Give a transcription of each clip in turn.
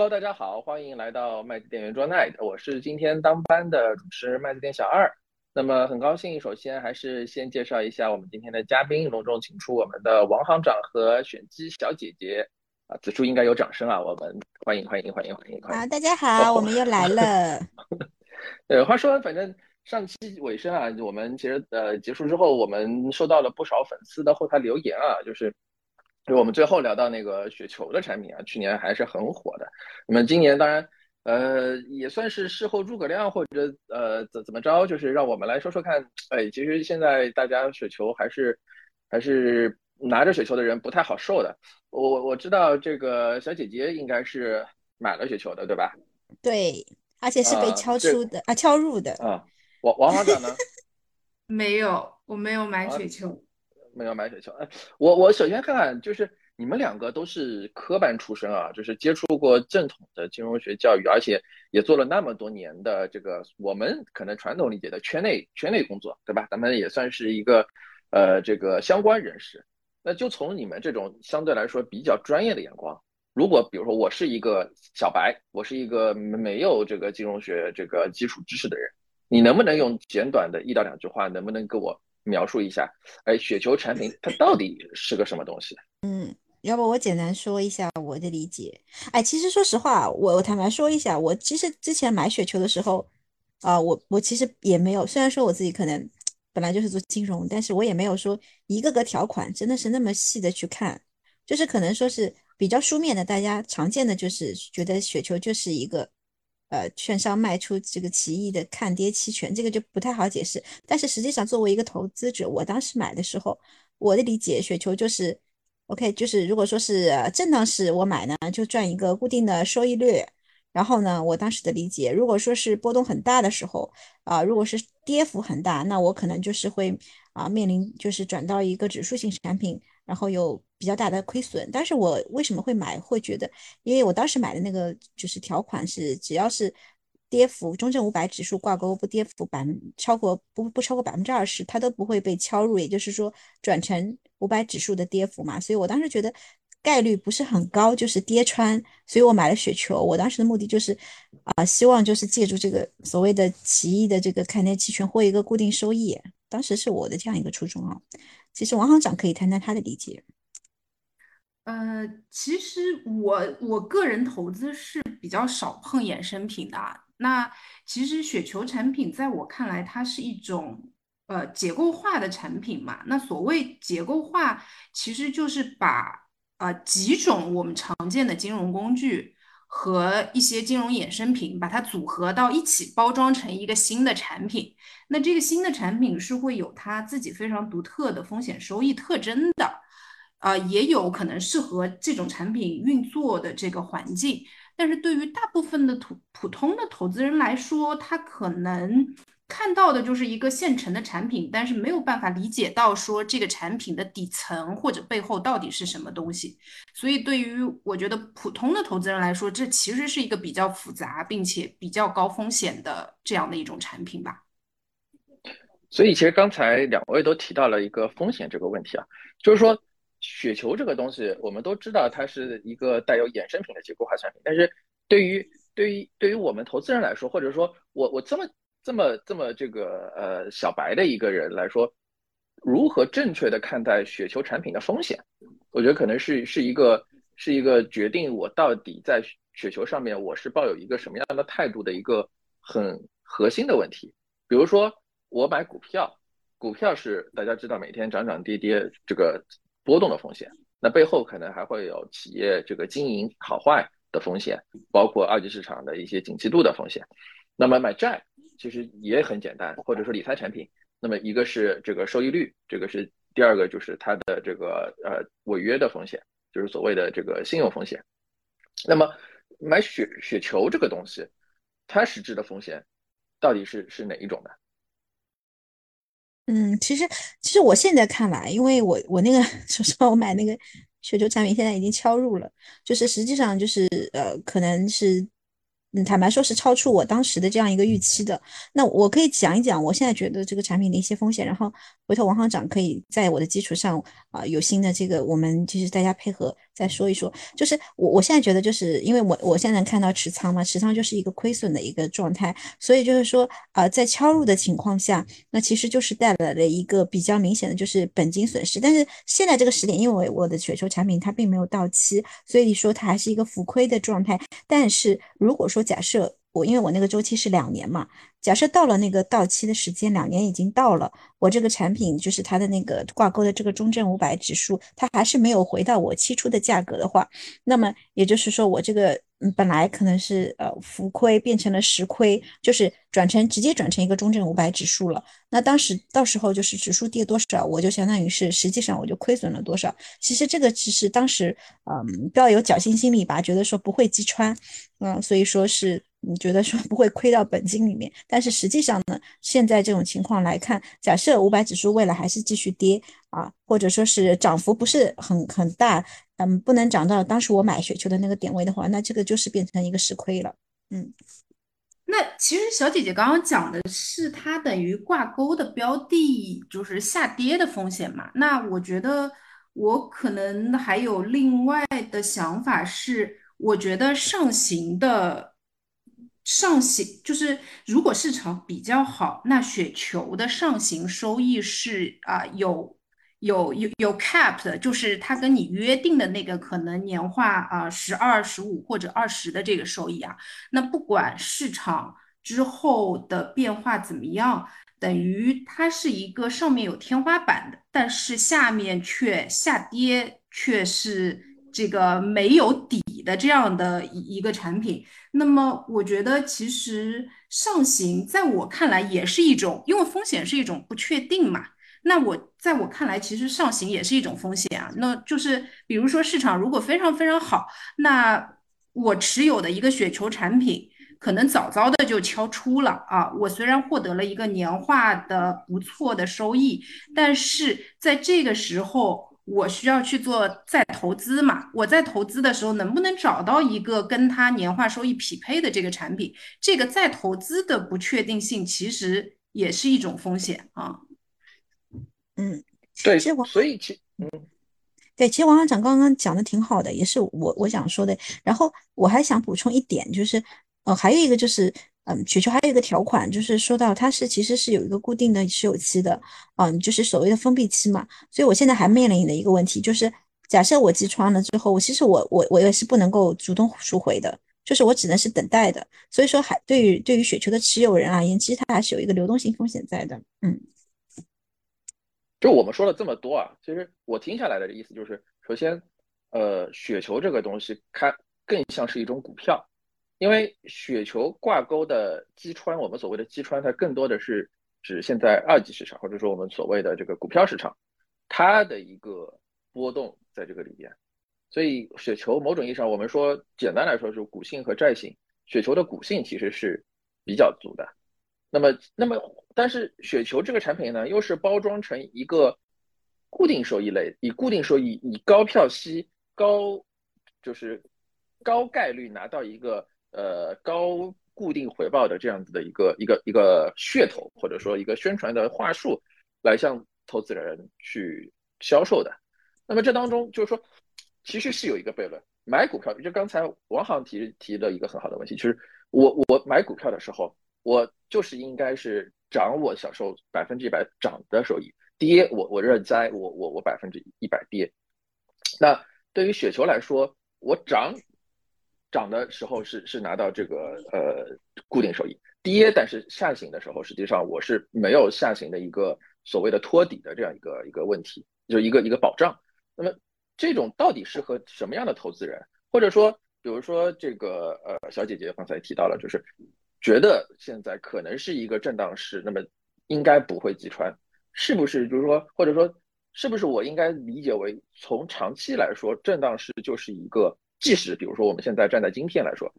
Hello，大家好，欢迎来到麦子店圆桌 night，我是今天当班的主持人麦子店小二。那么很高兴，首先还是先介绍一下我们今天的嘉宾，隆重请出我们的王行长和选机小姐姐啊，此处应该有掌声啊，我们欢迎欢迎欢迎欢迎欢迎。好，大家好，我们又来了。呃，话说反正上期尾声啊，我们其实呃结束之后，我们收到了不少粉丝的后台留言啊，就是。就我们最后聊到那个雪球的产品啊，去年还是很火的。那么今年当然，呃，也算是事后诸葛亮或者呃怎怎么着，就是让我们来说说看。哎，其实现在大家雪球还是还是拿着雪球的人不太好受的。我我知道这个小姐姐应该是买了雪球的，对吧？对，而且是被敲出的啊，敲入的啊。王王 行长呢？没有，我没有买雪球。没有买雪球，哎，我我首先看看，就是你们两个都是科班出身啊，就是接触过正统的金融学教育，而且也做了那么多年的这个我们可能传统理解的圈内圈内工作，对吧？咱们也算是一个呃这个相关人士。那就从你们这种相对来说比较专业的眼光，如果比如说我是一个小白，我是一个没有这个金融学这个基础知识的人，你能不能用简短的一到两句话，能不能给我？描述一下，哎，雪球产品它到底是个什么东西？嗯，要不我简单说一下我的理解。哎，其实说实话，我我坦白说一下，我其实之前买雪球的时候，啊，我我其实也没有，虽然说我自己可能本来就是做金融，但是我也没有说一个个条款真的是那么细的去看，就是可能说是比较书面的，大家常见的就是觉得雪球就是一个。呃，券商卖出这个奇异的看跌期权，这个就不太好解释。但是实际上，作为一个投资者，我当时买的时候，我的理解，雪球就是，OK，就是如果说是震荡市我买呢，就赚一个固定的收益率。然后呢，我当时的理解，如果说是波动很大的时候，啊，如果是跌幅很大，那我可能就是会啊面临就是转到一个指数型产品。然后有比较大的亏损，但是我为什么会买？会觉得，因为我当时买的那个就是条款是，只要是跌幅中证五百指数挂钩不跌幅百分超过不不超过百分之二十，它都不会被敲入，也就是说转成五百指数的跌幅嘛。所以我当时觉得概率不是很高，就是跌穿，所以我买了雪球。我当时的目的就是啊，希望就是借助这个所谓的奇异的这个看跌期权获一个固定收益。当时是我的这样一个初衷啊。其实王行长可以谈谈他的理解。呃，其实我我个人投资是比较少碰衍生品的。那其实雪球产品在我看来，它是一种呃结构化的产品嘛。那所谓结构化，其实就是把呃几种我们常见的金融工具。和一些金融衍生品，把它组合到一起，包装成一个新的产品。那这个新的产品是会有它自己非常独特的风险收益特征的，啊，也有可能适合这种产品运作的这个环境。但是对于大部分的普普通的投资人来说，他可能。看到的就是一个现成的产品，但是没有办法理解到说这个产品的底层或者背后到底是什么东西。所以，对于我觉得普通的投资人来说，这其实是一个比较复杂并且比较高风险的这样的一种产品吧。所以，其实刚才两位都提到了一个风险这个问题啊，就是说雪球这个东西，我们都知道它是一个带有衍生品的结构化产品，但是对于对于对于我们投资人来说，或者说我我这么。这么这么这个呃小白的一个人来说，如何正确的看待雪球产品的风险？我觉得可能是是一个是一个决定我到底在雪球上面我是抱有一个什么样的态度的一个很核心的问题。比如说我买股票，股票是大家知道每天涨涨跌跌这个波动的风险，那背后可能还会有企业这个经营好坏的风险，包括二级市场的一些景气度的风险。那么买债。其实也很简单，或者说理财产品，那么一个是这个收益率，这个是第二个就是它的这个呃违约的风险，就是所谓的这个信用风险。那么买雪雪球这个东西，它实质的风险到底是是哪一种呢？嗯，其实其实我现在看来，因为我我那个 说实话，我买那个雪球产品现在已经敲入了，就是实际上就是呃可能是。嗯，坦白说，是超出我当时的这样一个预期的。那我可以讲一讲我现在觉得这个产品的一些风险，然后回头王行长可以在我的基础上啊，有新的这个，我们其实大家配合再说一说。就是我我现在觉得，就是因为我我现在能看到持仓嘛，持仓就是一个亏损的一个状态，所以就是说啊，在敲入的情况下，那其实就是带来了一个比较明显的就是本金损失。但是现在这个时点，因为我的雪球产品它并没有到期，所以说它还是一个浮亏的状态。但是如果说假设我因为我那个周期是两年嘛，假设到了那个到期的时间，两年已经到了，我这个产品就是它的那个挂钩的这个中证五百指数，它还是没有回到我期初的价格的话，那么也就是说我这个本来可能是呃浮亏变成了实亏，就是转成直接转成一个中证五百指数了。那当时到时候就是指数跌多少，我就相当于是实际上我就亏损了多少。其实这个只是当时嗯不要有侥幸心理吧，觉得说不会击穿，嗯，所以说是。你觉得说不会亏到本金里面，但是实际上呢，现在这种情况来看，假设五百指数未来还是继续跌啊，或者说是涨幅不是很很大，嗯，不能涨到当时我买雪球的那个点位的话，那这个就是变成一个实亏了。嗯，那其实小姐姐刚刚讲的是它等于挂钩的标的就是下跌的风险嘛？那我觉得我可能还有另外的想法是，我觉得上行的。上行就是，如果市场比较好，那雪球的上行收益是啊有有有有 cap 的，就是它跟你约定的那个可能年化啊十二、十五或者二十的这个收益啊。那不管市场之后的变化怎么样，等于它是一个上面有天花板的，但是下面却下跌，却是。这个没有底的这样的一一个产品，那么我觉得其实上行在我看来也是一种，因为风险是一种不确定嘛。那我在我看来，其实上行也是一种风险啊。那就是比如说市场如果非常非常好，那我持有的一个雪球产品可能早早的就敲出了啊。我虽然获得了一个年化的不错的收益，但是在这个时候。我需要去做再投资嘛？我在投资的时候能不能找到一个跟它年化收益匹配的这个产品？这个再投资的不确定性其实也是一种风险啊。嗯，对，所以其嗯，对，其实王行长刚刚讲的挺好的，也是我我想说的。然后我还想补充一点，就是呃，还有一个就是。嗯，雪球还有一个条款，就是说到它是其实是有一个固定的持有期的，嗯，就是所谓的封闭期嘛。所以我现在还面临的一个问题就是，假设我击穿了之后，我其实我我我也是不能够主动赎回的，就是我只能是等待的。所以说，还对于对于雪球的持有人而言，其实它还是有一个流动性风险在的。嗯，就我们说了这么多啊，其实我听下来的意思就是，首先，呃，雪球这个东西它更像是一种股票。因为雪球挂钩的击穿，我们所谓的击穿，它更多的是指现在二级市场，或者说我们所谓的这个股票市场，它的一个波动在这个里边。所以雪球某种意义上，我们说简单来说是股性和债性，雪球的股性其实是比较足的。那么，那么但是雪球这个产品呢，又是包装成一个固定收益类，以固定收益、以高票息、高就是高概率拿到一个。呃，高固定回报的这样子的一个一个一个噱头，或者说一个宣传的话术，来向投资人去销售的。那么这当中就是说，其实是有一个悖论。买股票，就刚才王航提提了一个很好的问题，其实我我买股票的时候，我就是应该是涨我享受百分之一百涨的收益，跌我我认栽，我我我百分之一百跌。那对于雪球来说，我涨。涨的时候是是拿到这个呃固定收益，跌但是下行的时候，实际上我是没有下行的一个所谓的托底的这样一个一个问题，就是一个一个保障。那么这种到底适合什么样的投资人？或者说，比如说这个呃小姐姐刚才提到了，就是觉得现在可能是一个震荡市，那么应该不会击穿，是不是？就是说，或者说是不是我应该理解为从长期来说，震荡市就是一个。即使比如说我们现在站在今天来说，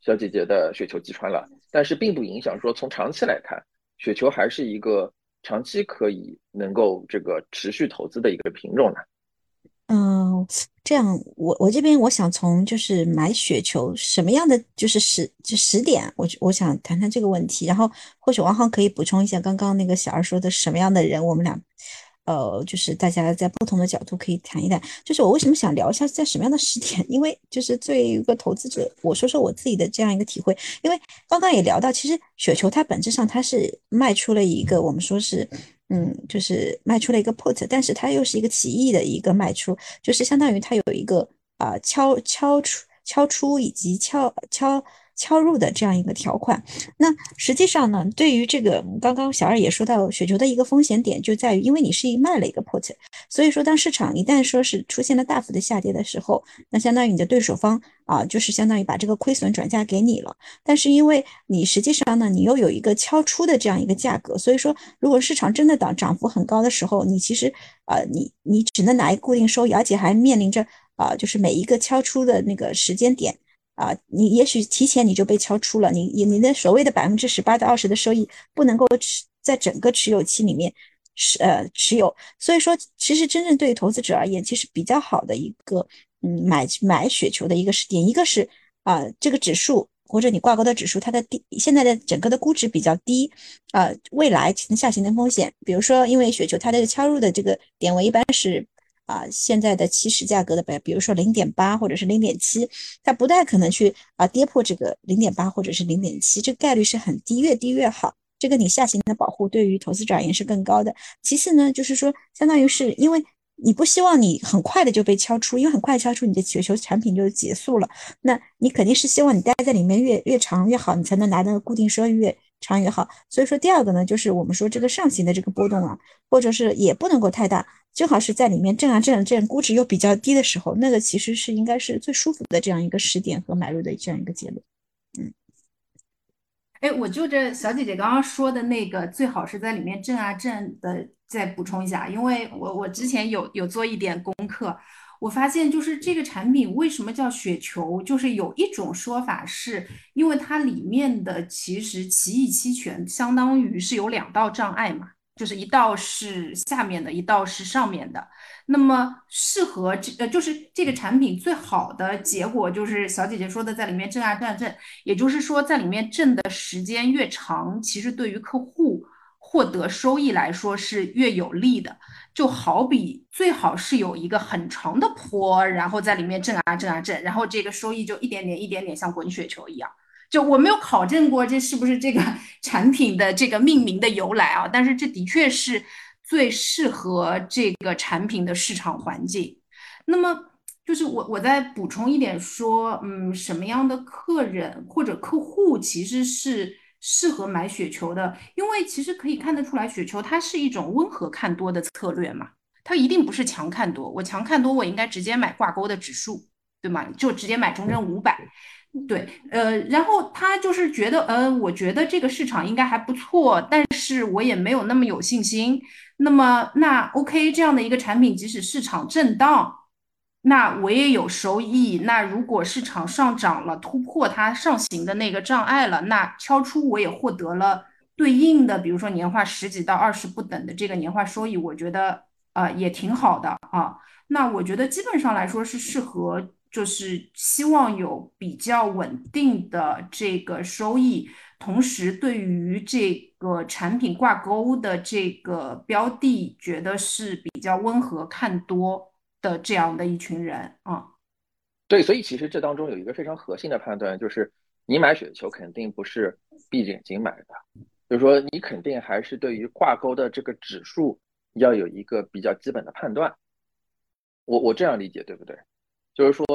小姐姐的雪球击穿了，但是并不影响说从长期来看，雪球还是一个长期可以能够这个持续投资的一个品种呢。嗯，这样我我这边我想从就是买雪球什么样的就是时就时点，我我想谈谈这个问题，然后或许王浩可以补充一下刚刚那个小二说的什么样的人，我们俩。呃，就是大家在不同的角度可以谈一谈。就是我为什么想聊一下在什么样的时点？因为就是作为一个投资者，我说说我自己的这样一个体会。因为刚刚也聊到，其实雪球它本质上它是卖出了一个我们说是，嗯，就是卖出了一个 put，但是它又是一个奇异的一个卖出，就是相当于它有一个啊敲敲出敲出以及敲敲。敲入的这样一个条款，那实际上呢，对于这个刚刚小二也说到，雪球的一个风险点就在于，因为你是一卖了一个 put，所以说当市场一旦说是出现了大幅的下跌的时候，那相当于你的对手方啊，就是相当于把这个亏损转嫁给你了。但是因为你实际上呢，你又有一个敲出的这样一个价格，所以说如果市场真的涨涨幅很高的时候，你其实呃，你你只能拿一固定收益，而且还面临着啊，就是每一个敲出的那个时间点。啊，你也许提前你就被敲出了，你你你的所谓的百分之十八到二十的收益不能够持在整个持有期里面持呃持有，所以说其实真正对于投资者而言，其实比较好的一个嗯买买雪球的一个时点，一个是啊这个指数或者你挂钩的指数它的低现在的整个的估值比较低啊，未来下行的风险，比如说因为雪球它的敲入的这个点位一般是。啊，现在的起始价格的比，比如说零点八或者是零点七，它不太可能去啊跌破这个零点八或者是零点七，这概率是很低，越低越好。这个你下行的保护对于投资者而言是更高的。其次呢，就是说，相当于是因为你不希望你很快的就被敲出，因为很快敲出你的雪球产品就结束了，那你肯定是希望你待在里面越越长越好，你才能拿那个固定收益越长越好。所以说第二个呢，就是我们说这个上行的这个波动啊，或者是也不能够太大。正好是在里面挣啊挣挣，估值又比较低的时候，那个其实是应该是最舒服的这样一个时点和买入的这样一个结论。嗯，哎，我就这小姐姐刚刚说的那个，最好是在里面挣啊挣的，再补充一下，因为我我之前有有做一点功课，我发现就是这个产品为什么叫雪球，就是有一种说法是因为它里面的其实奇异期权相当于是有两道障碍嘛。就是一道是下面的，一道是上面的。那么适合这呃，就是这个产品最好的结果，就是小姐姐说的，在里面挣啊挣啊挣。也就是说，在里面挣的时间越长，其实对于客户获得收益来说是越有利的。就好比最好是有一个很长的坡，然后在里面挣啊挣啊挣，然后这个收益就一点点一点点像滚雪球一样。就我没有考证过这是不是这个 产品的这个命名的由来啊，但是这的确是最适合这个产品的市场环境。那么就是我我再补充一点说，嗯，什么样的客人或者客户其实是适合买雪球的？因为其实可以看得出来，雪球它是一种温和看多的策略嘛，它一定不是强看多。我强看多，我应该直接买挂钩的指数，对吗？就直接买中证五百。对，呃，然后他就是觉得，呃，我觉得这个市场应该还不错，但是我也没有那么有信心。那么，那 OK，这样的一个产品，即使市场震荡，那我也有收益。那如果市场上涨了，突破它上行的那个障碍了，那敲出我也获得了对应的，比如说年化十几到二十不等的这个年化收益，我觉得啊也挺好的啊。那我觉得基本上来说是适合。就是希望有比较稳定的这个收益，同时对于这个产品挂钩的这个标的，觉得是比较温和看多的这样的一群人啊。对，所以其实这当中有一个非常核心的判断，就是你买雪球肯定不是闭着眼睛买的，就是说你肯定还是对于挂钩的这个指数要有一个比较基本的判断。我我这样理解对不对？就是说，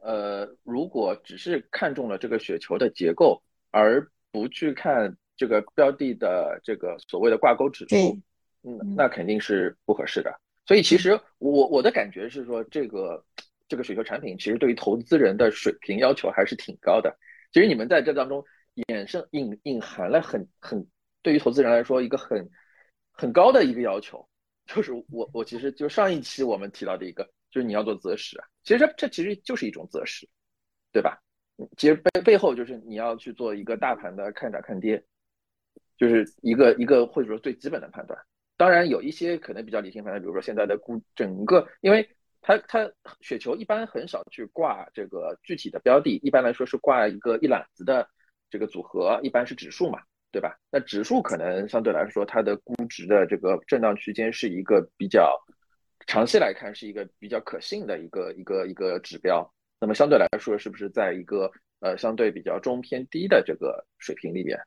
呃，如果只是看中了这个雪球的结构，而不去看这个标的的这个所谓的挂钩指数，嗯，那肯定是不合适的。所以，其实我我的感觉是说，这个这个雪球产品其实对于投资人的水平要求还是挺高的。其实你们在这当中衍生隐隐含了很很对于投资人来说一个很很高的一个要求，就是我我其实就上一期我们提到的一个。就是你要做择时啊，其实这其实就是一种择时，对吧？其实背背后就是你要去做一个大盘的看涨看跌，就是一个一个或者说最基本的判断。当然有一些可能比较理性判断，比如说现在的估整个，因为它它雪球一般很少去挂这个具体的标的，一般来说是挂一个一揽子的这个组合，一般是指数嘛，对吧？那指数可能相对来说它的估值的这个震荡区间是一个比较长期来看是一个比较可信的一个一个一个指标。那么相对来说，是不是在一个呃相对比较中偏低的这个水平里面，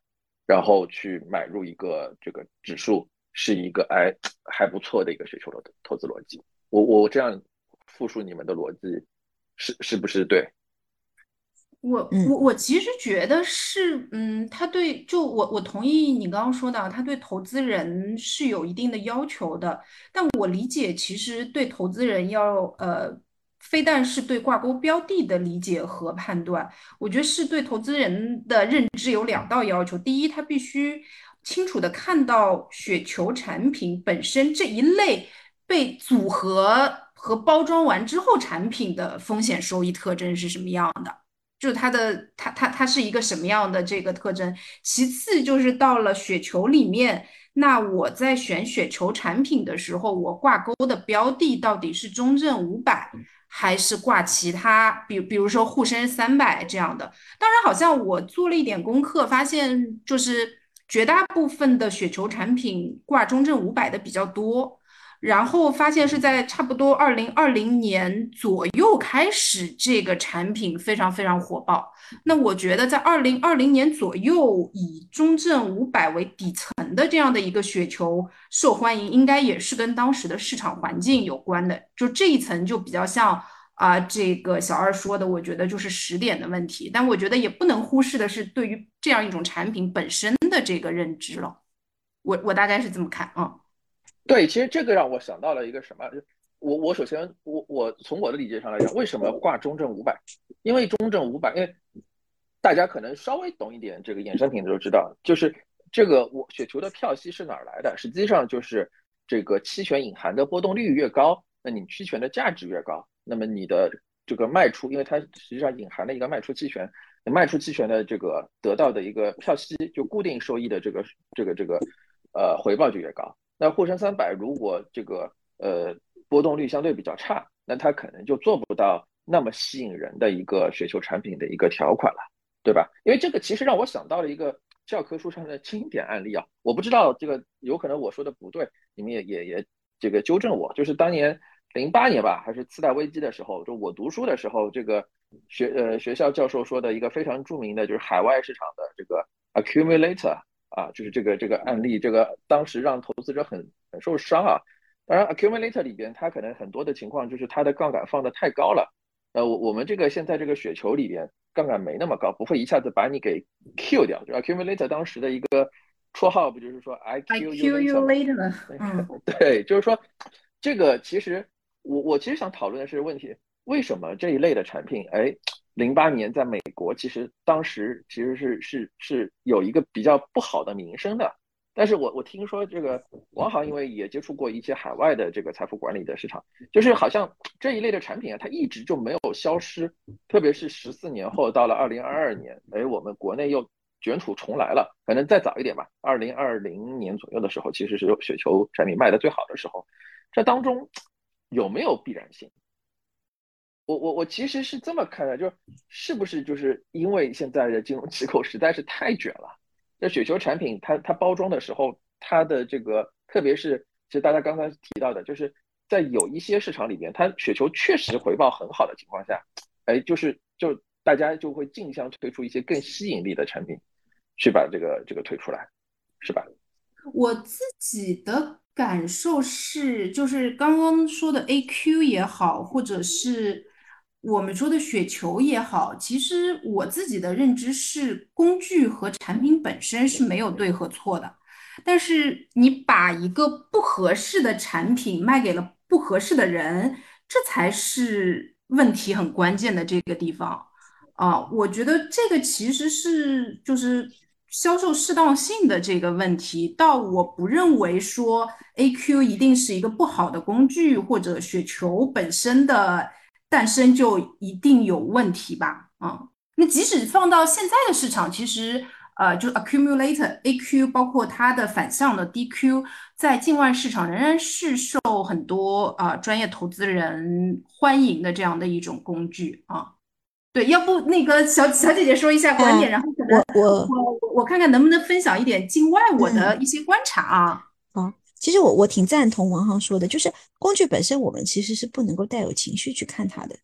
然后去买入一个这个指数，是一个哎还不错的一个雪球的投资逻辑？我我这样复述你们的逻辑，是是不是对？我我我其实觉得是，嗯，他对就我我同意你刚刚说的，他对投资人是有一定的要求的，但我理解其实对投资人要呃。非但是对挂钩标的的理解和判断，我觉得是对投资人的认知有两道要求。第一，他必须清楚的看到雪球产品本身这一类被组合和包装完之后产品的风险收益特征是什么样的，就是它的它它它是一个什么样的这个特征。其次就是到了雪球里面，那我在选雪球产品的时候，我挂钩的标的到底是中证五百。还是挂其他，比比如说沪深三百这样的。当然，好像我做了一点功课，发现就是绝大部分的雪球产品挂中证五百的比较多。然后发现是在差不多二零二零年左右开始，这个产品非常非常火爆。那我觉得在二零二零年左右，以中证五百为底层的这样的一个雪球受欢迎，应该也是跟当时的市场环境有关的。就这一层就比较像啊，这个小二说的，我觉得就是时点的问题。但我觉得也不能忽视的是，对于这样一种产品本身的这个认知了。我我大概是这么看啊。对，其实这个让我想到了一个什么？我我首先我我从我的理解上来讲，为什么挂中证五百？因为中证五百，因为大家可能稍微懂一点这个衍生品的都知道，就是这个我雪球的票息是哪儿来的？实际上就是这个期权隐含的波动率越高，那你期权的价值越高，那么你的这个卖出，因为它实际上隐含了一个卖出期权，卖出期权的这个得到的一个票息，就固定收益的这个这个这个呃回报就越高。那沪深三百如果这个呃波动率相对比较差，那它可能就做不到那么吸引人的一个雪球产品的一个条款了，对吧？因为这个其实让我想到了一个教科书上的经典案例啊，我不知道这个有可能我说的不对，你们也也也这个纠正我。就是当年零八年吧，还是次贷危机的时候，就我读书的时候，这个学呃学校教授说的一个非常著名的就是海外市场的这个 accumulator。啊，就是这个这个案例，这个当时让投资者很很受伤啊。当然，accumulator 里边它可能很多的情况就是它的杠杆放的太高了。呃，我我们这个现在这个雪球里边杠杆没那么高，不会一下子把你给 kill 掉。就 accumulator 当时的一个绰号不就是说 I kill you later？嗯，对，就是说这个其实我我其实想讨论的是问题，为什么这一类的产品，哎？零八年在美国，其实当时其实是是是有一个比较不好的名声的。但是我我听说这个王航因为也接触过一些海外的这个财富管理的市场，就是好像这一类的产品啊，它一直就没有消失。特别是十四年后，到了二零二二年，哎，我们国内又卷土重来了。可能再早一点吧，二零二零年左右的时候，其实是雪球产品卖的最好的时候。这当中有没有必然性？我我我其实是这么看的，就是是不是就是因为现在的金融机构实在是太卷了，那雪球产品它它包装的时候，它的这个特别是其实大家刚才提到的，就是在有一些市场里面，它雪球确实回报很好的情况下，哎，就是就大家就会竞相推出一些更吸引力的产品，去把这个这个推出来，是吧？我自己的感受是，就是刚刚说的 A Q 也好，或者是。我们说的雪球也好，其实我自己的认知是，工具和产品本身是没有对和错的。但是你把一个不合适的产品卖给了不合适的人，这才是问题很关键的这个地方啊。我觉得这个其实是就是销售适当性的这个问题。倒我不认为说 A Q 一定是一个不好的工具，或者雪球本身的。诞生就一定有问题吧？啊，那即使放到现在的市场，其实呃，就 accumulator AQ，包括它的反向的 DQ，在境外市场仍然是受很多啊专业投资人欢迎的这样的一种工具啊。对，要不那个小小姐姐说一下观点，然后可能我我我看看能不能分享一点境外我的一些观察啊。啊，其实我我挺赞同王航说的，就是工具本身我们其实是不能够带有情绪去看它的。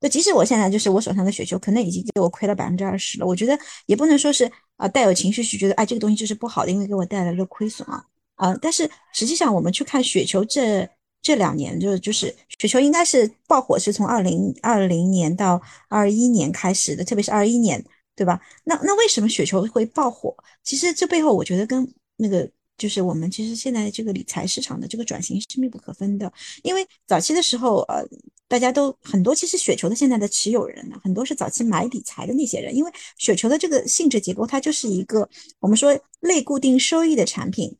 就即使我现在就是我手上的雪球可能已经给我亏了百分之二十了，我觉得也不能说是啊带有情绪去觉得哎这个东西就是不好的，因为给我带来了亏损啊啊。但是实际上我们去看雪球这。这两年就就是雪球应该是爆火，是从二零二零年到二一年开始的，特别是二一年，对吧？那那为什么雪球会爆火？其实这背后我觉得跟那个就是我们其实现在这个理财市场的这个转型是密不可分的。因为早期的时候，呃，大家都很多，其实雪球的现在的持有人呢，很多是早期买理财的那些人，因为雪球的这个性质结构，它就是一个我们说类固定收益的产品。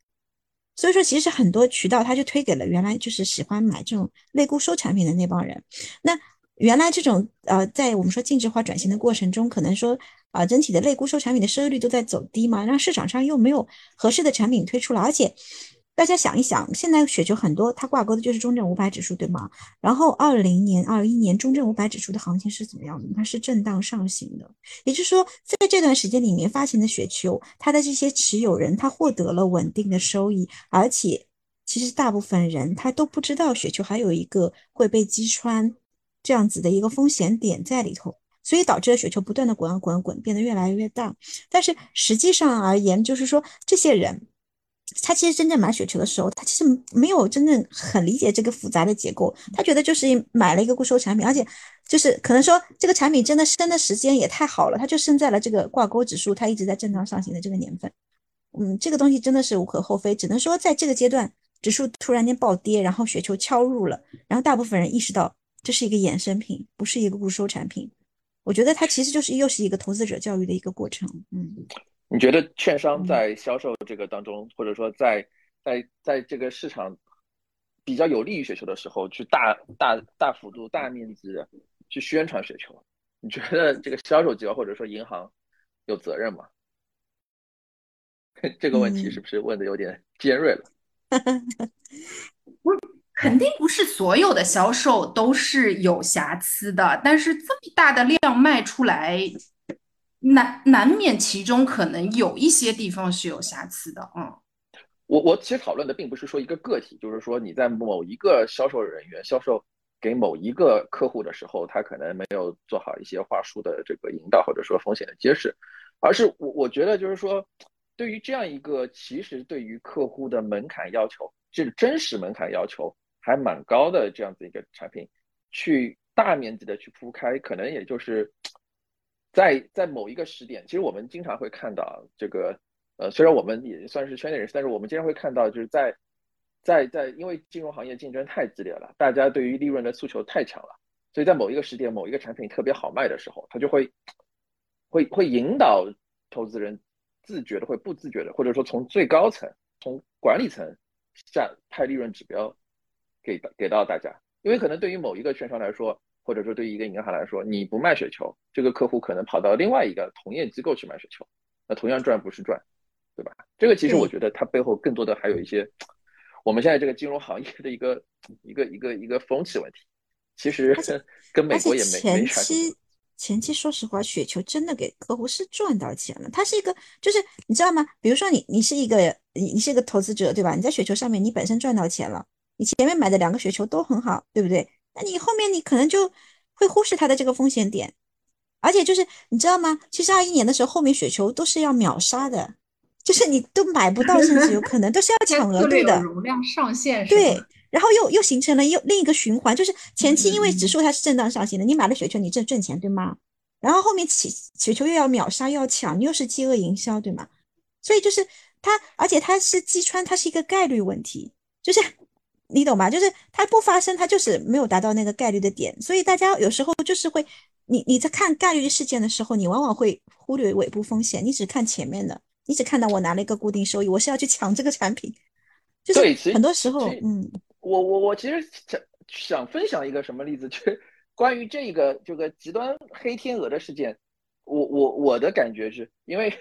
所以说，其实很多渠道它就推给了原来就是喜欢买这种类固收产品的那帮人。那原来这种呃，在我们说净值化转型的过程中，可能说啊，整体的类固收产品的收益率都在走低嘛，那市场上又没有合适的产品推出了，而且。大家想一想，现在雪球很多，它挂钩的就是中证五百指数，对吗？然后二零年、二一年中证五百指数的行情是怎么样的？它是震荡上行的，也就是说，在这段时间里面发行的雪球，它的这些持有人他获得了稳定的收益，而且其实大部分人他都不知道雪球还有一个会被击穿这样子的一个风险点在里头，所以导致了雪球不断的滚啊滚滚，变得越来越大。但是实际上而言，就是说这些人。他其实真正买雪球的时候，他其实没有真正很理解这个复杂的结构。他觉得就是买了一个固收产品，而且就是可能说这个产品真的升的时间也太好了，它就升在了这个挂钩指数，它一直在震荡上行的这个年份。嗯，这个东西真的是无可厚非，只能说在这个阶段指数突然间暴跌，然后雪球敲入了，然后大部分人意识到这是一个衍生品，不是一个固收产品。我觉得它其实就是又是一个投资者教育的一个过程。嗯。你觉得券商在销售这个当中，或者说在在在这个市场比较有利于雪球的时候，去大大大幅度、大面积的去宣传雪球，你觉得这个销售机构或者说银行有责任吗？这个问题是不是问的有点尖锐了？不，肯定不是所有的销售都是有瑕疵的，但是这么大的量卖出来。难难免其中可能有一些地方是有瑕疵的，嗯，我我其实讨论的并不是说一个个体，就是说你在某一个销售人员销售给某一个客户的时候，他可能没有做好一些话术的这个引导，或者说风险的揭示，而是我我觉得就是说，对于这样一个其实对于客户的门槛要求，是真实门槛要求还蛮高的这样子一个产品，去大面积的去铺开，可能也就是。在在某一个时点，其实我们经常会看到这个，呃，虽然我们也算是圈内人士，但是我们经常会看到，就是在在在，因为金融行业竞争太激烈了，大家对于利润的诉求太强了，所以在某一个时点，某一个产品特别好卖的时候，它就会会会引导投资人自觉的或不自觉的，或者说从最高层、从管理层下派利润指标给给到大家，因为可能对于某一个券商来说。或者说，对于一个银行来说，你不卖雪球，这个客户可能跑到另外一个同业机构去卖雪球，那同样赚不是赚，对吧？这个其实我觉得它背后更多的还有一些我们现在这个金融行业的一个一个一个一个风气问题。其实 跟美国也没前期前期说实话，雪球真的给客户是赚到钱了。它是一个，就是你知道吗？比如说你你是一个你你是一个投资者，对吧？你在雪球上面你本身赚到钱了，你前面买的两个雪球都很好，对不对？那你后面你可能就会忽视它的这个风险点，而且就是你知道吗？其实二一年的时候，后面雪球都是要秒杀的，就是你都买不到，甚至有可能都是要 抢额度的。容量上限对，然后又又形成了又另一个循环，就是前期因为指数它是震荡上行的，你买了雪球你挣挣钱对吗？然后后面起雪球又要秒杀又要抢，你又是饥饿营销对吗？所以就是它，而且它是击穿，它是一个概率问题，就是。你懂吧？就是它不发生，它就是没有达到那个概率的点，所以大家有时候就是会，你你在看概率事件的时候，你往往会忽略尾部风险，你只看前面的，你只看到我拿了一个固定收益，我是要去抢这个产品，就是很多时候，嗯，我我我其实想想分享一个什么例子，就是关于这个这个极端黑天鹅的事件，我我我的感觉是因为。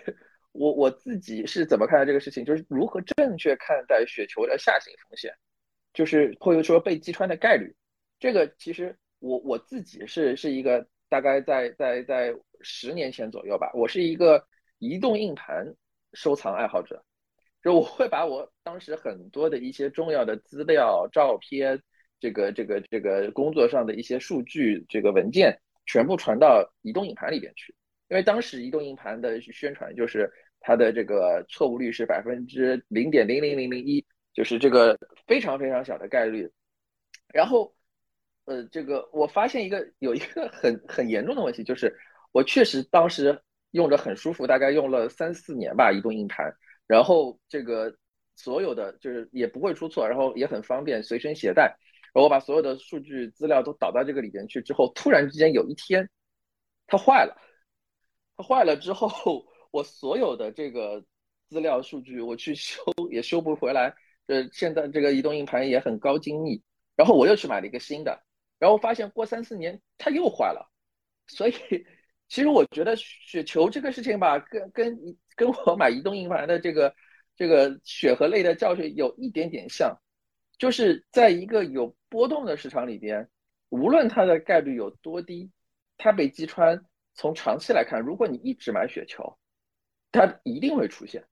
我我自己是怎么看待这个事情，就是如何正确看待雪球的下行风险，就是或者说被击穿的概率。这个其实我我自己是是一个大概在在在十年前左右吧，我是一个移动硬盘收藏爱好者，就我会把我当时很多的一些重要的资料、照片，这个这个这个工作上的一些数据、这个文件全部传到移动硬盘里边去，因为当时移动硬盘的宣传就是它的这个错误率是百分之零点零零零零一，就是这个非常非常小的概率，然后。呃，这个我发现一个有一个很很严重的问题，就是我确实当时用着很舒服，大概用了三四年吧，移动硬盘，然后这个所有的就是也不会出错，然后也很方便随身携带，然后我把所有的数据资料都导到这个里边去之后，突然之间有一天它坏了，它坏了之后，我所有的这个资料数据我去修也修不回来，呃，现在这个移动硬盘也很高精密，然后我又去买了一个新的。然后发现过三四年它又坏了，所以其实我觉得雪球这个事情吧，跟跟跟我买移动硬盘的这个这个血和泪的教训有一点点像，就是在一个有波动的市场里边，无论它的概率有多低，它被击穿，从长期来看，如果你一直买雪球，它一定会出现，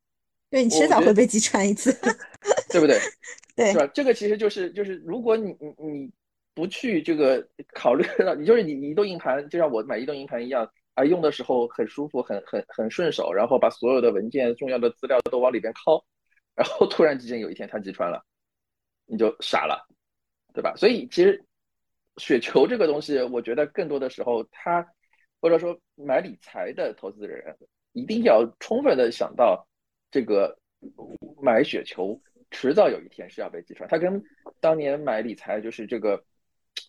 对你迟早会被击穿一次，对不对？对，是吧？这个其实就是就是如果你你你。不去这个考虑到 你就是你移动硬盘，就像我买移动硬盘一样啊，用的时候很舒服，很很很顺手，然后把所有的文件、重要的资料都往里边拷，然后突然之间有一天它击穿了，你就傻了，对吧？所以其实雪球这个东西，我觉得更多的时候，他或者说买理财的投资人一定要充分的想到这个买雪球。迟早有一天是要被击穿，它跟当年买理财就是这个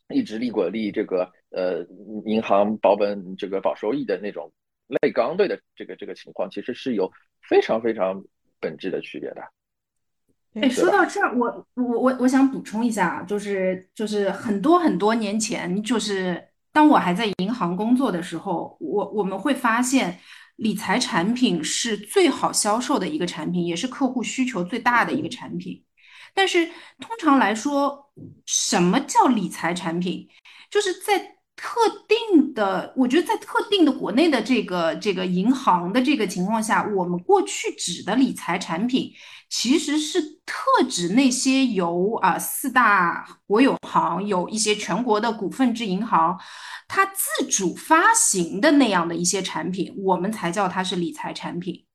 一直利滚利，这个呃银行保本这个保收益的那种类刚兑的这个这个情况，其实是有非常非常本质的区别的。哎，说到这儿，我我我我想补充一下，就是就是很多很多年前，就是当我还在银行工作的时候，我我们会发现。理财产品是最好销售的一个产品，也是客户需求最大的一个产品。但是通常来说，什么叫理财产品？就是在。特定的，我觉得在特定的国内的这个这个银行的这个情况下，我们过去指的理财产品，其实是特指那些由啊四大国有行有一些全国的股份制银行，它自主发行的那样的一些产品，我们才叫它是理财产品。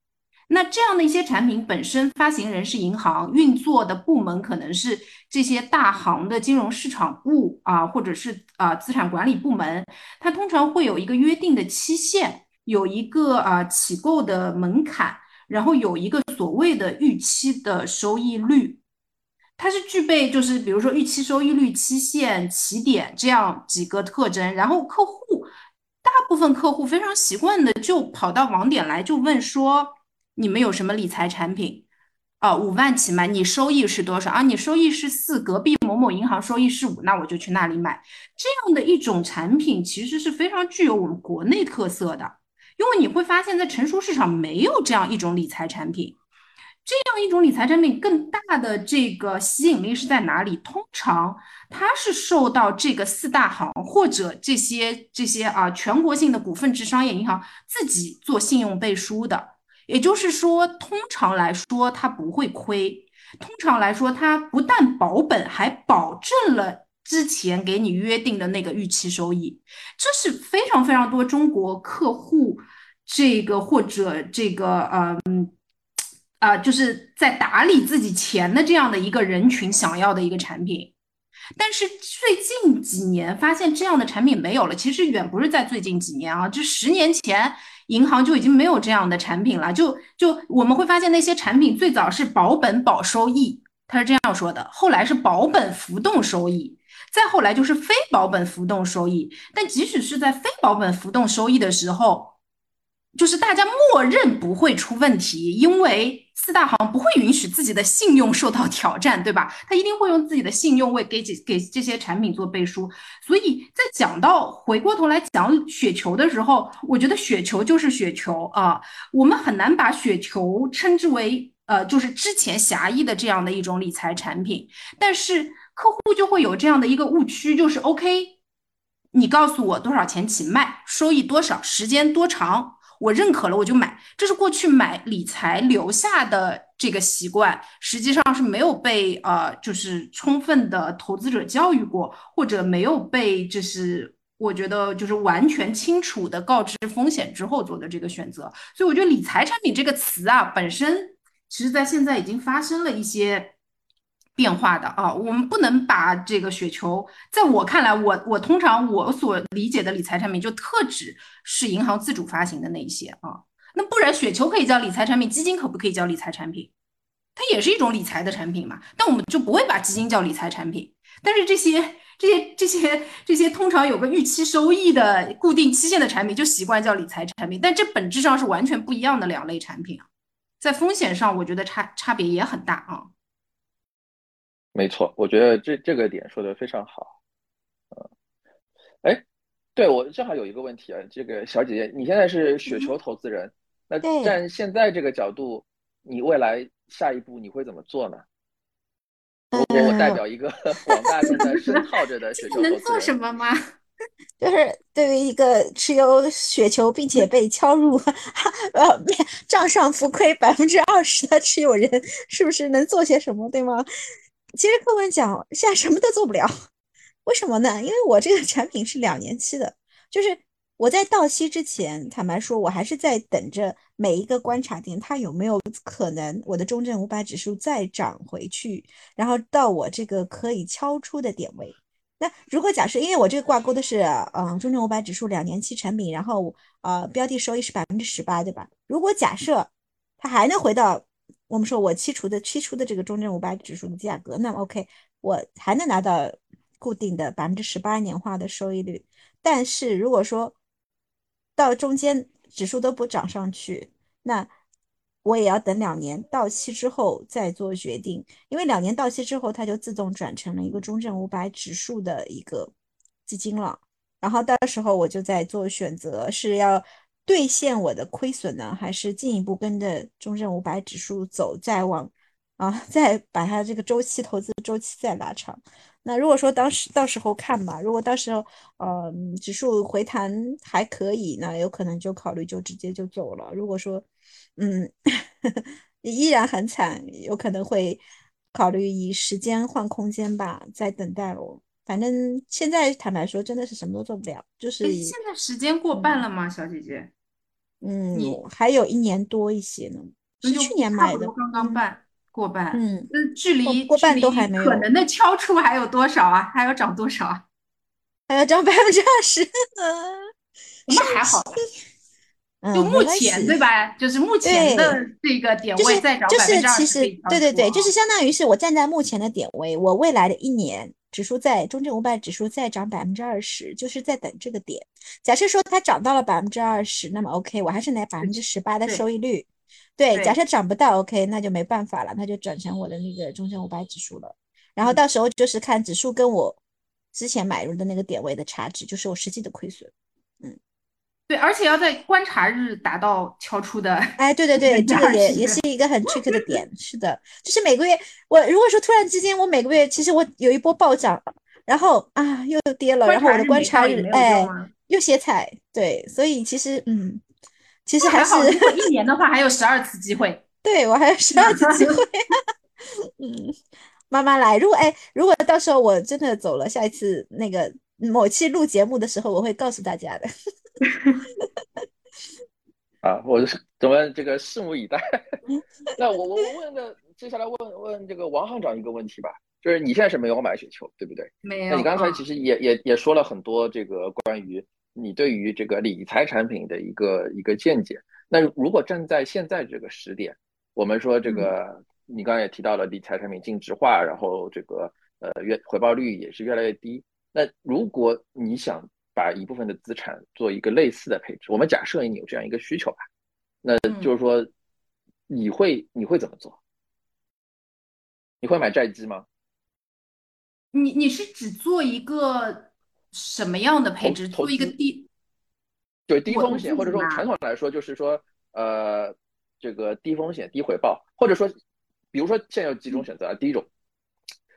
那这样的一些产品本身，发行人是银行，运作的部门可能是这些大行的金融市场部啊，或者是啊资产管理部门，它通常会有一个约定的期限，有一个啊起购的门槛，然后有一个所谓的预期的收益率，它是具备就是比如说预期收益率、期限、起点这样几个特征，然后客户大部分客户非常习惯的就跑到网点来就问说。你们有什么理财产品？啊，五万起买，你收益是多少啊？你收益是四，隔壁某某银行收益是五，那我就去那里买。这样的一种产品其实是非常具有我们国内特色的，因为你会发现在成熟市场没有这样一种理财产品。这样一种理财产品更大的这个吸引力是在哪里？通常它是受到这个四大行或者这些这些啊全国性的股份制商业银行自己做信用背书的。也就是说，通常来说，它不会亏。通常来说，它不但保本，还保证了之前给你约定的那个预期收益。这是非常非常多中国客户这个或者这个嗯啊，就是在打理自己钱的这样的一个人群想要的一个产品。但是最近几年发现这样的产品没有了。其实远不是在最近几年啊，这十年前。银行就已经没有这样的产品了，就就我们会发现那些产品最早是保本保收益，他是这样说的，后来是保本浮动收益，再后来就是非保本浮动收益。但即使是在非保本浮动收益的时候，就是大家默认不会出问题，因为四大行不会允许自己的信用受到挑战，对吧？他一定会用自己的信用为给给给这些产品做背书。所以在讲到回过头来讲雪球的时候，我觉得雪球就是雪球啊，我们很难把雪球称之为呃，就是之前狭义的这样的一种理财产品。但是客户就会有这样的一个误区，就是 OK，你告诉我多少钱起卖，收益多少，时间多长。我认可了，我就买。这是过去买理财留下的这个习惯，实际上是没有被呃，就是充分的投资者教育过，或者没有被就是我觉得就是完全清楚的告知风险之后做的这个选择。所以我觉得理财产品这个词啊，本身其实在现在已经发生了一些。变化的啊，我们不能把这个雪球，在我看来，我我通常我所理解的理财产品就特指是银行自主发行的那一些啊，那不然雪球可以叫理财产品，基金可不可以叫理财产品？它也是一种理财的产品嘛，但我们就不会把基金叫理财产品。但是这些这些这些这些通常有个预期收益的固定期限的产品，就习惯叫理财产品，但这本质上是完全不一样的两类产品啊，在风险上我觉得差差别也很大啊。没错，我觉得这这个点说的非常好，嗯，哎，对我正好有一个问题啊，这个小姐姐，你现在是雪球投资人，那站现在这个角度，你未来下一步你会怎么做呢？如果我代表一个 广大正在深 套着的雪球投资人，能做什么 吗？就是对于一个持有雪球并且被敲入呃账上浮亏百分之二十的持有人，是不是能做些什么，对吗？其实客观讲，现在什么都做不了，为什么呢？因为我这个产品是两年期的，就是我在到期之前，坦白说，我还是在等着每一个观察点，它有没有可能我的中证五百指数再涨回去，然后到我这个可以敲出的点位。那如果假设，因为我这个挂钩的是嗯中证五百指数两年期产品，然后呃标的收益是百分之十八，对吧？如果假设它还能回到。我们说，我期除的期除的这个中证五百指数的价格，那么 OK，我还能拿到固定的百分之十八年化的收益率。但是如果说到中间指数都不涨上去，那我也要等两年到期之后再做决定，因为两年到期之后，它就自动转成了一个中证五百指数的一个基金了。然后到时候我就在做选择，是要。兑现我的亏损呢，还是进一步跟着中证五百指数走，再往啊，再把它这个周期投资周期再拉长。那如果说当时到时候看吧，如果到时候呃指数回弹还可以，那有可能就考虑就直接就走了。如果说嗯 依然很惨，有可能会考虑以时间换空间吧，再等待我。反正现在坦白说，真的是什么都做不了。就是现在时间过半了吗，小姐姐？嗯，还有一年多一些呢，是去年买的，刚刚半过半。嗯，那距离过半都还没有，可能的敲出还有多少啊？还要涨多少啊？还要涨百分之二十？那还好，就目前对吧？就是目前的这个点位在涨百分之二十，对对对，就是相当于是我站在目前的点位，我未来的一年。指数在中证五百指数再涨百分之二十，就是在等这个点。假设说它涨到了百分之二十，那么 OK，我还是拿百分之十八的收益率。对，假设涨不到 OK，那就没办法了，那就转成我的那个中证五百指数了。然后到时候就是看指数跟我之前买入的那个点位的差值，就是我实际的亏损。嗯，对，而且要在观察日达到敲出的。哎，对对对，这个也也是一个很 trick 的 点。是的，就是每个月我如果说突然之间我每个月其实我有一波暴涨，然后啊又跌了，然后我的观察日哎又歇菜。对，所以其实嗯。其实还是一年的话还有十二次机会，对我还有十二次机会，嗯，慢慢来。如果哎，如果到时候我真的走了，下一次那个某期录节目的时候，我会告诉大家的。啊，我怎么这个拭目以待。那我我我问个，接下来问问这个王行长一个问题吧，就是你现在是没有买雪球，对不对？没有。那你刚才其实也也也说了很多这个关于。你对于这个理财产品的一个一个见解，那如果站在现在这个时点，我们说这个，你刚才也提到了理财产品净值化，然后这个呃越回报率也是越来越低。那如果你想把一部分的资产做一个类似的配置。我们假设你有这样一个需求吧，那就是说你会你会怎么做？你会买债基吗？你你是只做一个什么样的配置？做一个低，就是低风险，或者说传统来说就是说呃这个低风险低回报，或者说比如说现在有几种选择啊。第一种，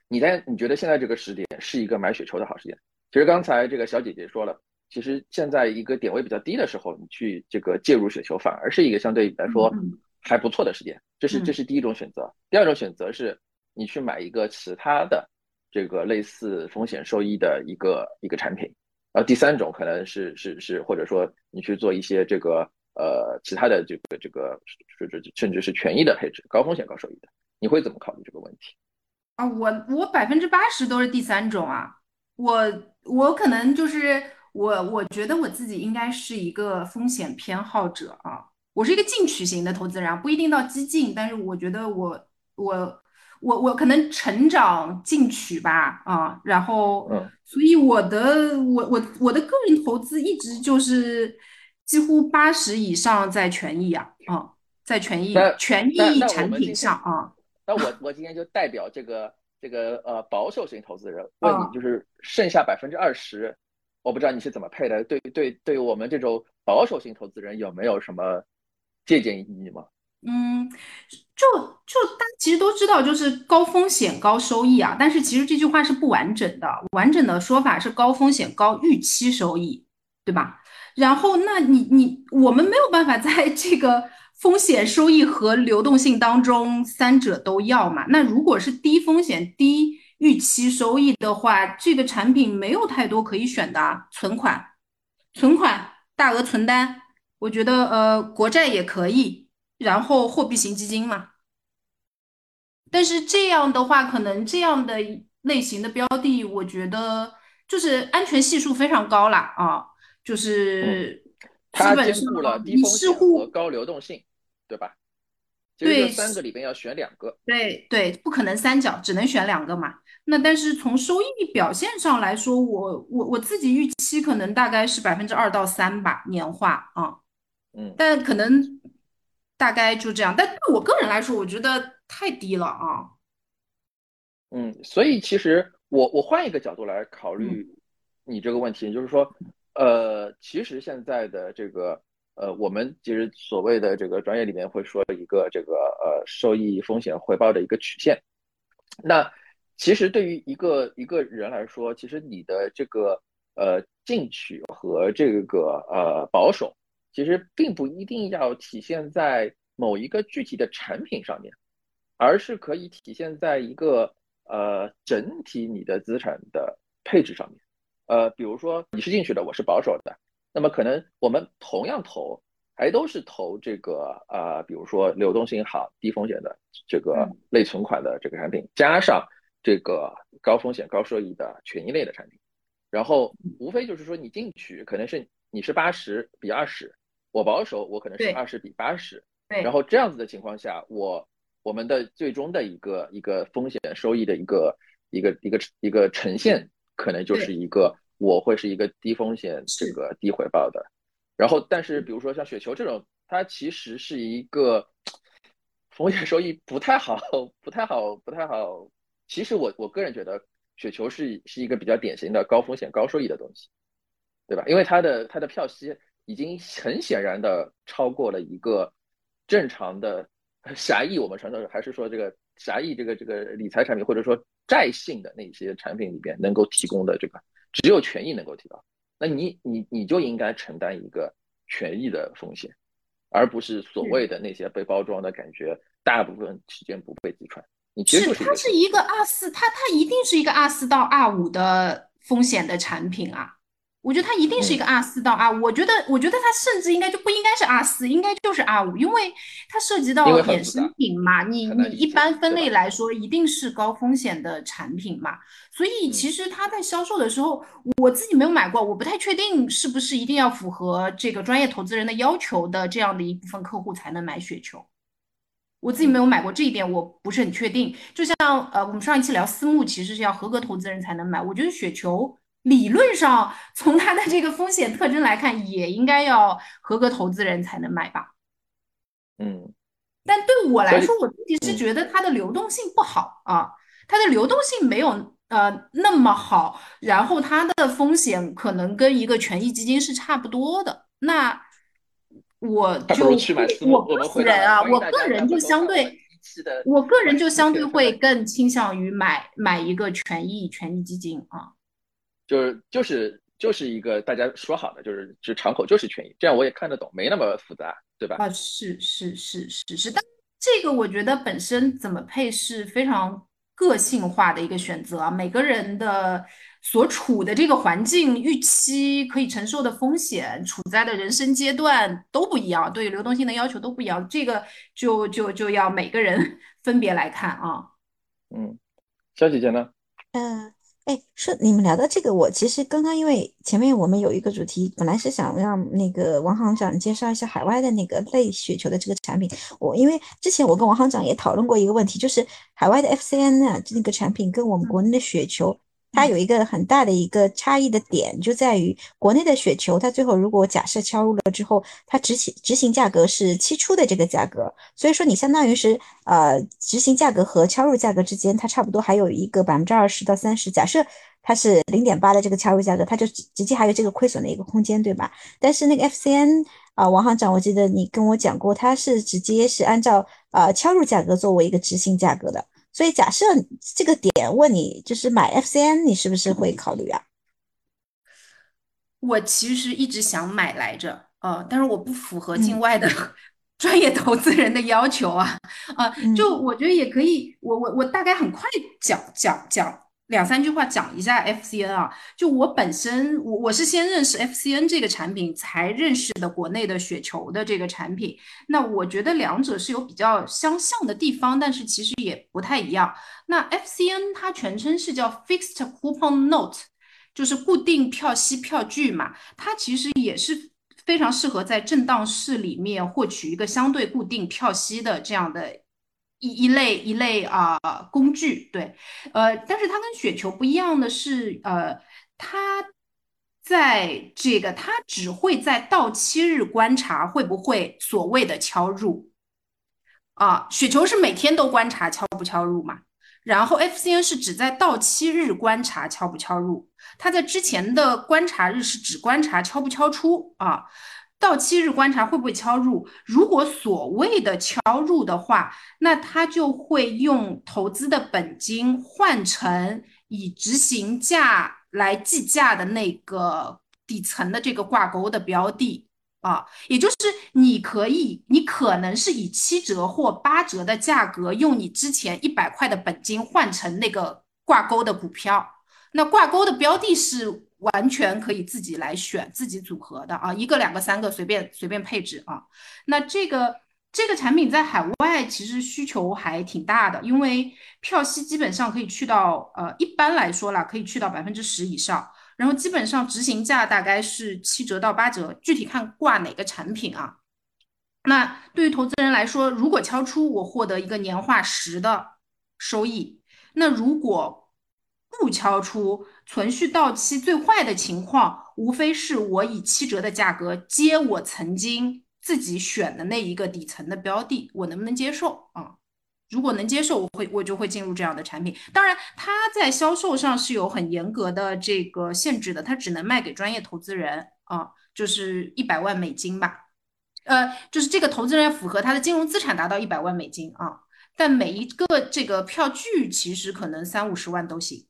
你在你觉得现在这个时点是一个买雪球的好时间。其实刚才这个小姐姐说了，其实现在一个点位比较低的时候，你去这个介入雪球，反而是一个相对来说还不错的时间。这是这是第一种选择。第二种选择是，你去买一个其他的这个类似风险收益的一个一个产品。然后第三种可能是是是，或者说你去做一些这个呃其他的这个这个甚至甚至是权益的配置，高风险高收益的，你会怎么考虑这个问题？啊，我我百分之八十都是第三种啊，我。我可能就是我，我觉得我自己应该是一个风险偏好者啊，我是一个进取型的投资人，不一定到激进，但是我觉得我我我我可能成长进取吧啊，然后，所以我的我我我的个人投资一直就是几乎八十以上在权益啊啊，在权益权益产品上啊，那我我今天就代表这个。这个呃保守型投资人问你，就是剩下百分之二十，我不知道你是怎么配的。对对对，我们这种保守型投资人有没有什么借鉴意义吗？嗯，就就大家其实都知道，就是高风险高收益啊。但是其实这句话是不完整的，完整的说法是高风险高预期收益，对吧？然后那你你我们没有办法在这个。风险收益和流动性当中，三者都要嘛？那如果是低风险低预期收益的话，这个产品没有太多可以选的。存款、存款、大额存单，我觉得呃，国债也可以，然后货币型基金嘛。但是这样的话，可能这样的类型的标的，我觉得就是安全系数非常高了啊，就是它兼顾了低风险和高流动性。对吧？对，三个里边要选两个。对对，不可能三角，只能选两个嘛。那但是从收益表现上来说，我我我自己预期可能大概是百分之二到三吧，年化啊。嗯。但可能大概就这样。但对我个人来说，我觉得太低了啊。嗯，所以其实我我换一个角度来考虑你这个问题，就是说，呃，其实现在的这个。呃，我们其实所谓的这个专业里面会说一个这个呃收益风险回报的一个曲线。那其实对于一个一个人来说，其实你的这个呃进取和这个呃保守，其实并不一定要体现在某一个具体的产品上面，而是可以体现在一个呃整体你的资产的配置上面。呃，比如说你是进取的，我是保守的。那么可能我们同样投，还都是投这个呃，比如说流动性好、低风险的这个类存款的这个产品，加上这个高风险高收益的权益类的产品，然后无非就是说你进去可能是你是八十比二十，我保守我可能是二十比八十，然后这样子的情况下，我我们的最终的一个一个风险收益的一个一个一个一个呈现，可能就是一个。我会是一个低风险、这个低回报的，然后但是比如说像雪球这种，它其实是一个风险收益不太好、不太好、不太好。其实我我个人觉得雪球是是一个比较典型的高风险高收益的东西，对吧？因为它的它的票息已经很显然的超过了一个正常的狭义，我们传统还是说这个狭义这个这个理财产品或者说债性的那些产品里边能够提供的这个。只有权益能够提高，那你你你就应该承担一个权益的风险，而不是所谓的那些被包装的感觉，大部分时间不被击穿。你其实是它是一个二四，它它一定是一个二四到二五的风险的产品啊。我觉得它一定是一个 R 四到 R 五，我觉得，我觉得它甚至应该就不应该是 R 四，应该就是 R 五，因为它涉及到衍生品嘛。你你一般分类来说，一定是高风险的产品嘛。所以其实它在销售的时候，我自己没有买过，我不太确定是不是一定要符合这个专业投资人的要求的这样的一部分客户才能买雪球。我自己没有买过这一点，我不是很确定。就像呃，我们上一期聊私募，其实是要合格投资人才能买。我觉得雪球。理论上从它的这个风险特征来看，也应该要合格投资人才能买吧。嗯，但对我来说，我自己是嗯觉得它的流动性不好啊，它的流动性没有呃那么好，然后它的风险可能跟一个权益基金是差不多的。那我就。我个人啊，我个人就相对我个人就相对会更倾向于买买一个权益权益基金啊。就是就是就是一个大家说好的，就是就敞口就是权益，这样我也看得懂，没那么复杂，对吧？啊，是是是是是，但这个我觉得本身怎么配是非常个性化的一个选择啊，每个人的所处的这个环境、预期、可以承受的风险、处在的人生阶段都不一样，对流动性的要求都不一样，这个就就就要每个人 分别来看啊。嗯，小姐姐呢？嗯，哎，说你们聊到这个，我其实刚刚因为前面我们有一个主题，本来是想让那个王行长介绍一下海外的那个类雪球的这个产品。我因为之前我跟王行长也讨论过一个问题，就是海外的 FCN 啊那个产品跟我们国内的雪球，它有一个很大的一个差异的点，就在于国内的雪球，它最后如果假设敲入了之后，它执行执行价格是期初的这个价格，所以说你相当于是呃执行价格和敲入价格之间，它差不多还有一个百分之二十到三十。假设它是零点八的这个敲入价格，它就直直接还有这个亏损的一个空间，对吧？但是那个 FCN 啊、王行长，我记得你跟我讲过，它是直接是按照呃敲入价格作为一个执行价格的。所以假设这个点问你，就是买 FCN，你是不是会考虑啊？我其实一直想买来着，呃，但是我不符合境嗯外的 专业投资人的要求啊，啊、嗯就我觉得也可以，我我我大概很快讲讲讲两三句话讲一下 FCN 啊，就我本身我我是先认识 FCN 这个产品，才认识的国内的雪球的这个产品，那我觉得两者是有比较相像的地方，但是其实也不太一样。那 FCN 它全称是叫 Fixed Coupon Note。就是固定票息票据嘛，它其实也是非常适合在震荡市里面获取一个相对固定票息的这样的一一类一类啊、工具。对，呃，但是它跟雪球不一样的是，呃，它在这个它只会在到期日观察会不会所谓的敲入啊，雪球是每天都观察敲不敲入嘛。然后 FCN 是只在到期日观察敲不敲入，它在之前的观察日是只观察敲不敲出啊，到期日观察会不会敲入。如果所谓的敲入的话，那它就会用投资的本金换成以执行价来计价的那个底层的这个挂钩的标的。啊，也就是你可以，你可能是以七折或八折的价格，用你之前一百块的本金换成那个挂钩的股票。那挂钩的标的是完全可以自己来选，自己组合的啊，一个、两个、三个随便随便配置啊。那这个这个产品在海外其实需求还挺大的，因为票息基本上可以去到呃，一般来说啦，可以去到百分之十以上。然后基本上执行价大概是七折到八折，具体看挂哪个产品啊。那对于投资人来说，如果敲出我获得一个年化十的收益，那如果不敲出，存续到期最坏的情况，无非是我以七折的价格接我曾经自己选的那一个底层的标的，我能不能接受啊？如果能接受，我会我就会进入这样的产品。当然，它在销售上是有很严格的这个限制的，它只能卖给专业投资人啊，就是一百万美金吧。呃，就是这个投资人符合他的金融资产达到一百万美金啊，但每一个这个票据其实可能三五十万都行。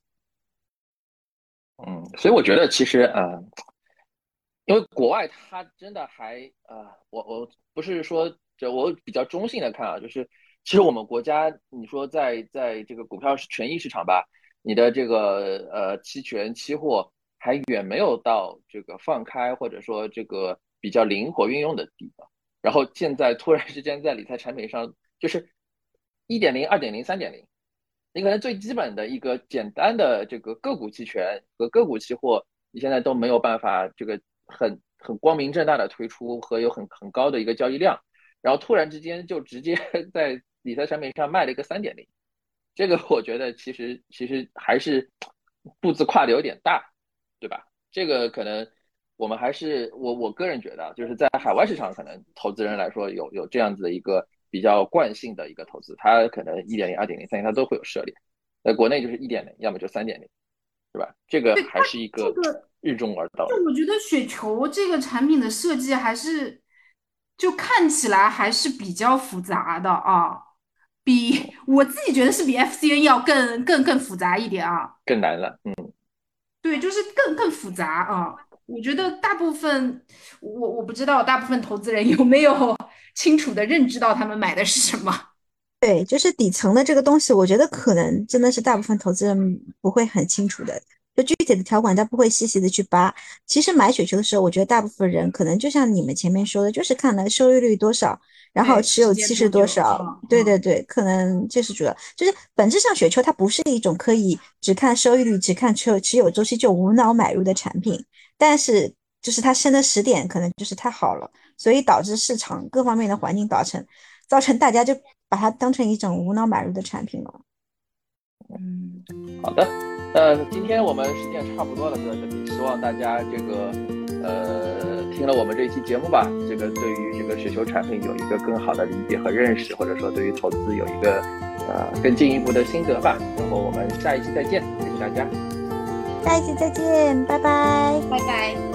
嗯，所以我觉得其实呃，因为国外它真的还呃，我我不是说就我比较中性的看啊，就是其实我们国家你说在在这个股票权益市场吧，你的这个呃期权期货还远没有到这个放开或者说这个比较灵活运用的地方。然后现在突然之间在理财产品上就是一点零、二点零、三点零。你可能最基本的一个简单的这个个股期权和个股期货，你现在都没有办法这个很很光明正大的推出和有很很高的一个交易量，然后突然之间就直接 在理财产品上卖了一个三点零，这个我觉得其实其实还是步子跨的有点大，对吧？这个可能我们还是我我个人觉得，就是在海外市场，可能投资人来说有有这样子的一个比较惯性的一个投资，它可能一点零、二点零、三点零它都会有涉猎。在国内就是一点零，要么就三点零，是吧？这个还是一个日中而道。就我觉得雪球这个产品的设计还是，就看起来还是比较复杂的啊，比我自己觉得是比 FCN 要更更更复杂一点啊，更难了，嗯，对，就是更更复杂啊。我觉得大部分我我不知道大部分投资人有没有清楚的认知到他们买的是什么。对，就是底层的这个东西，我觉得可能真的是大部分投资人不会很清楚的。就具体的条款，他不会细细的去扒。其实买雪球的时候，我觉得大部分人可能就像你们前面说的，就是看了收益率多少，然后持有期是多少。对对对，可能这是主要。就是本质上雪球它不是一种可以只看收益率、只看持有持有周期就无脑买入的产品。但是就是它升的时点可能就是太好了，所以导致市场各方面的环境造成造成大家就。把它当成一种无脑买入的产品了。嗯，好的，那今天我们时间差不多了，就到这里。希望大家这个呃听了我们这一期节目吧，这个对于这个雪球产品有一个更好的理解和认识，或者说对于投资有一个呃更进一步的心得吧。然后我们下一期再见，谢谢大家。下一期再见，拜拜，拜拜。